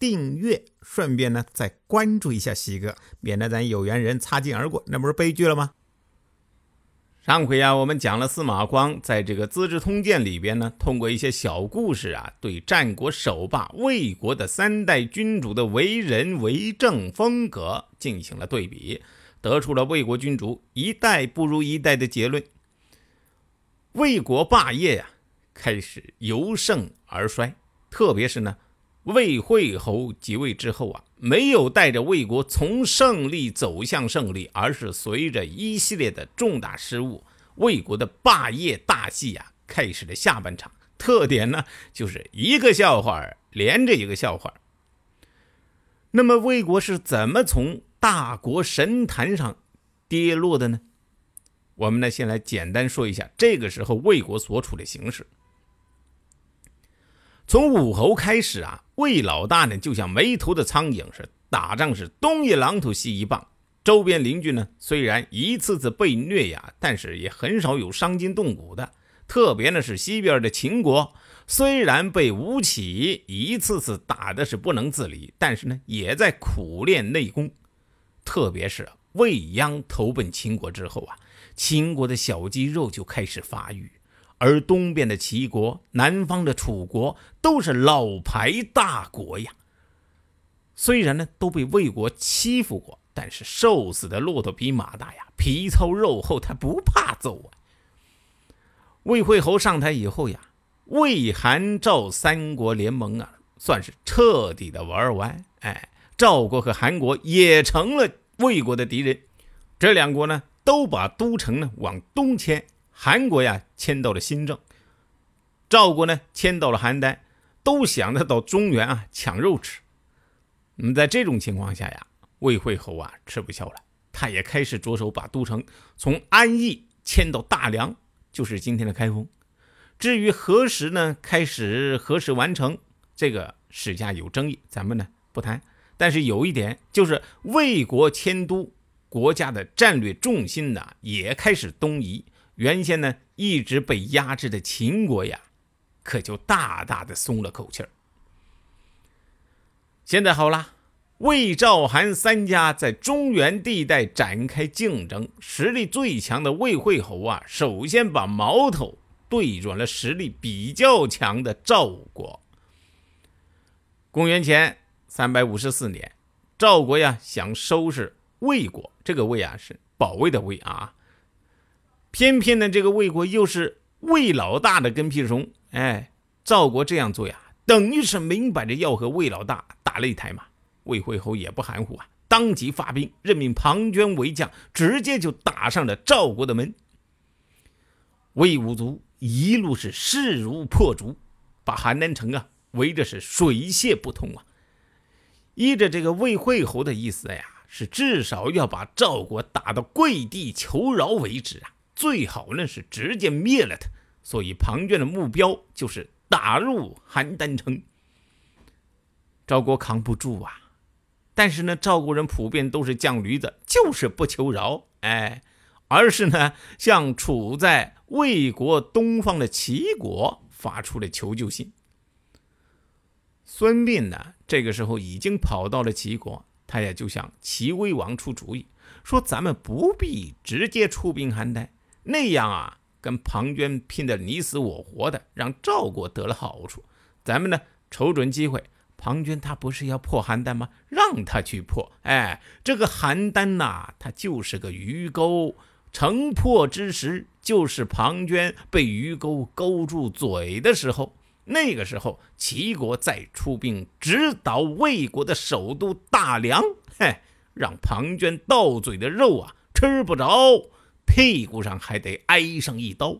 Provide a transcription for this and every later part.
订阅，顺便呢再关注一下西哥，免得咱有缘人擦肩而过，那不是悲剧了吗？上回啊，我们讲了司马光在这个《资治通鉴》里边呢，通过一些小故事啊，对战国首霸魏国的三代君主的为人为政风格进行了对比，得出了魏国君主一代不如一代的结论。魏国霸业呀，开始由盛而衰，特别是呢。魏惠侯即位之后啊，没有带着魏国从胜利走向胜利，而是随着一系列的重大失误，魏国的霸业大戏啊开始了下半场。特点呢，就是一个笑话连着一个笑话。那么魏国是怎么从大国神坛上跌落的呢？我们呢，先来简单说一下这个时候魏国所处的形势。从武侯开始啊，魏老大呢就像没头的苍蝇，是打仗是东一榔头西一棒。周边邻居呢虽然一次次被虐呀，但是也很少有伤筋动骨的。特别呢是西边的秦国，虽然被吴起一次次打的是不能自理，但是呢也在苦练内功。特别是未央投奔秦国之后啊，秦国的小肌肉就开始发育。而东边的齐国，南方的楚国，都是老牌大国呀。虽然呢都被魏国欺负过，但是瘦死的骆驼比马大呀，皮糙肉厚，他不怕揍啊。魏惠侯上台以后呀，魏韩赵三国联盟啊，算是彻底的玩完。哎，赵国和韩国也成了魏国的敌人，这两国呢，都把都城呢往东迁。韩国呀迁到了新郑，赵国呢迁到了邯郸，都想着到中原啊抢肉吃。那么在这种情况下呀，魏惠侯啊吃不消了，他也开始着手把都城从安邑迁到大梁，就是今天的开封。至于何时呢开始，何时完成，这个史家有争议，咱们呢不谈。但是有一点就是，魏国迁都，国家的战略重心呢也开始东移。原先呢一直被压制的秦国呀，可就大大的松了口气儿。现在好了，魏、赵、韩三家在中原地带展开竞争，实力最强的魏惠侯啊，首先把矛头对准了实力比较强的赵国。公元前三百五十四年，赵国呀想收拾魏国，这个魏啊是保卫的魏啊。偏偏呢，这个魏国又是魏老大的跟屁虫，哎，赵国这样做呀，等于是明摆着要和魏老大打擂台嘛。魏惠侯也不含糊啊，当即发兵，任命庞涓为将，直接就打上了赵国的门。魏武卒一路是势如破竹，把邯郸城啊围的是水泄不通啊。依着这个魏惠侯的意思呀，是至少要把赵国打到跪地求饶为止啊。最好呢是直接灭了他，所以庞涓的目标就是打入邯郸城。赵国扛不住啊，但是呢，赵国人普遍都是犟驴子，就是不求饶，哎，而是呢向处在魏国东方的齐国发出了求救信。孙膑呢，这个时候已经跑到了齐国，他也就向齐威王出主意，说咱们不必直接出兵邯郸。那样啊，跟庞涓拼得你死我活的，让赵国得了好处。咱们呢，瞅准机会，庞涓他不是要破邯郸吗？让他去破。哎，这个邯郸呐，它就是个鱼钩，城破之时，就是庞涓被鱼钩勾住嘴的时候。那个时候，齐国再出兵直捣魏国的首都大梁，嘿，让庞涓到嘴的肉啊吃不着。屁股上还得挨上一刀。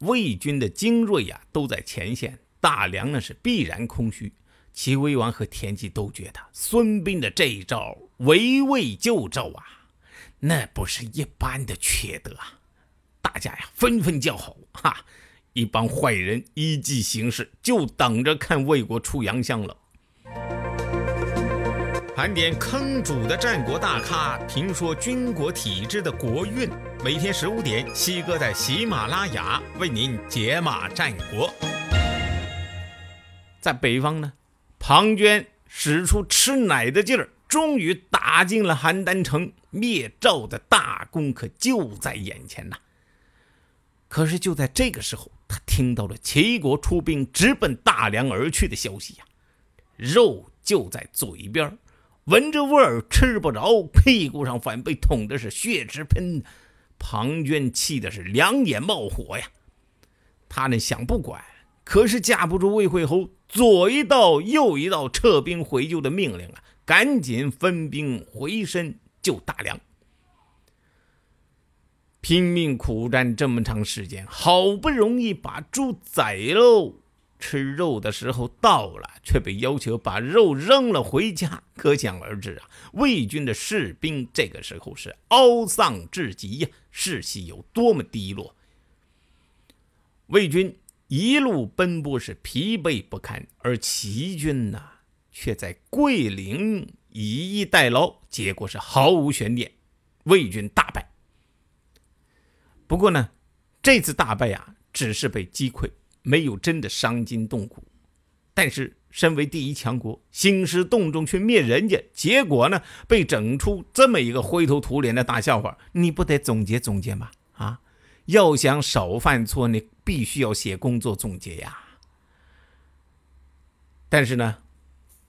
魏军的精锐呀，都在前线，大梁呢是必然空虚。齐威王和田忌都觉得孙膑的这一招围魏救赵啊，那不是一般的缺德啊！大家呀纷纷叫好，哈！一帮坏人依计行事，就等着看魏国出洋相了。盘点坑主的战国大咖，评说军国体制的国运。每天十五点，西哥在喜马拉雅为您解码战国。在北方呢，庞涓使出吃奶的劲儿，终于打进了邯郸城，灭赵的大功可就在眼前呐。可是就在这个时候，他听到了齐国出兵直奔大梁而去的消息呀，肉就在嘴边儿，闻着味儿吃不着，屁股上反被捅的是血直喷。庞涓气的是两眼冒火呀，他呢想不管，可是架不住魏惠侯左一道右一道撤兵回救的命令啊，赶紧分兵回身救大梁。拼命苦战这么长时间，好不容易把猪宰喽，吃肉的时候到了，却被要求把肉扔了回家。可想而知啊，魏军的士兵这个时候是懊丧至极呀，士气有多么低落。魏军一路奔波是疲惫不堪，而齐军呢，却在桂林以逸待劳，结果是毫无悬念，魏军大败。不过呢，这次大败呀，只是被击溃，没有真的伤筋动骨。但是，身为第一强国，兴师动众去灭人家，结果呢，被整出这么一个灰头土脸的大笑话，你不得总结总结吗？啊，要想少犯错，你必须要写工作总结呀。但是呢。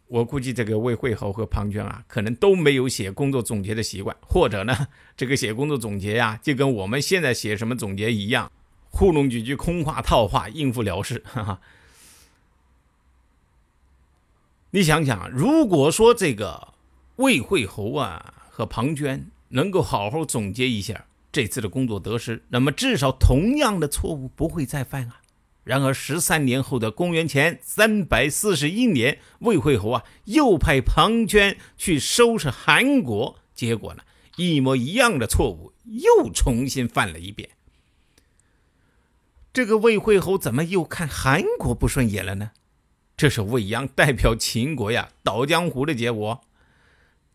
我估计这个魏惠侯和庞涓啊，可能都没有写工作总结的习惯，或者呢，这个写工作总结呀，就跟我们现在写什么总结一样，糊弄几句空话套话应付了事。哈哈。你想想，如果说这个魏惠侯啊和庞涓能够好好总结一下这次的工作得失，那么至少同样的错误不会再犯啊。然而，十三年后的公元前三百四十一年，魏惠侯啊又派庞涓去收拾韩国，结果呢，一模一样的错误又重新犯了一遍。这个魏惠侯怎么又看韩国不顺眼了呢？这是魏鞅代表秦国呀倒江湖的结果。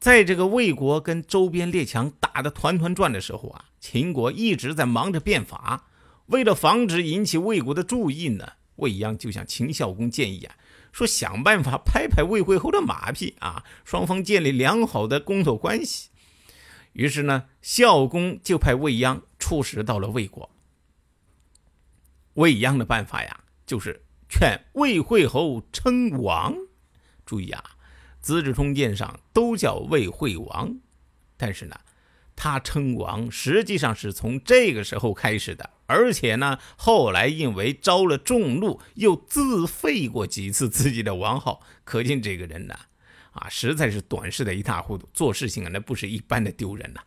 在这个魏国跟周边列强打得团团转的时候啊，秦国一直在忙着变法。为了防止引起魏国的注意呢，魏鞅就向秦孝公建议啊，说想办法拍拍魏惠侯的马屁啊，双方建立良好的工作关系。于是呢，孝公就派魏鞅出使到了魏国。魏鞅的办法呀，就是劝魏惠侯称王。注意啊，《资治通鉴》上都叫魏惠王，但是呢。他称王，实际上是从这个时候开始的，而且呢，后来因为招了众怒，又自废过几次自己的王号，可见这个人呢，啊，实在是短视的一塌糊涂，做事情啊，那不是一般的丢人呐。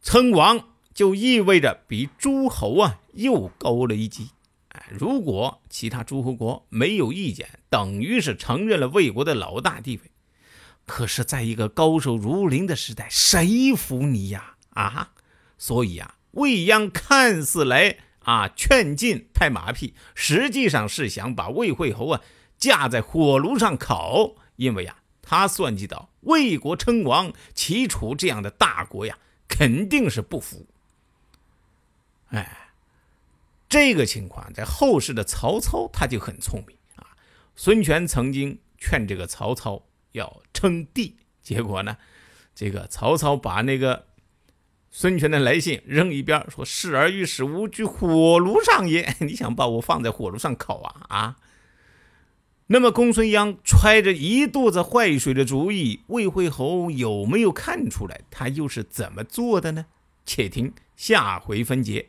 称王就意味着比诸侯啊又高了一级，哎，如果其他诸侯国没有意见，等于是承认了魏国的老大地位。可是，在一个高手如林的时代，谁服你呀？啊！所以啊，魏央看似来啊劝进拍马屁，实际上是想把魏惠侯啊架在火炉上烤。因为啊，他算计到魏国称王，齐楚这样的大国呀，肯定是不服。哎，这个情况在后世的曹操他就很聪明啊。孙权曾经劝这个曹操。要称帝，结果呢？这个曹操把那个孙权的来信扔一边，说：“视而欲使吾居火炉上也。你想把我放在火炉上烤啊？啊！”那么公孙鞅揣着一肚子坏水的主意，魏惠侯有没有看出来？他又是怎么做的呢？且听下回分解。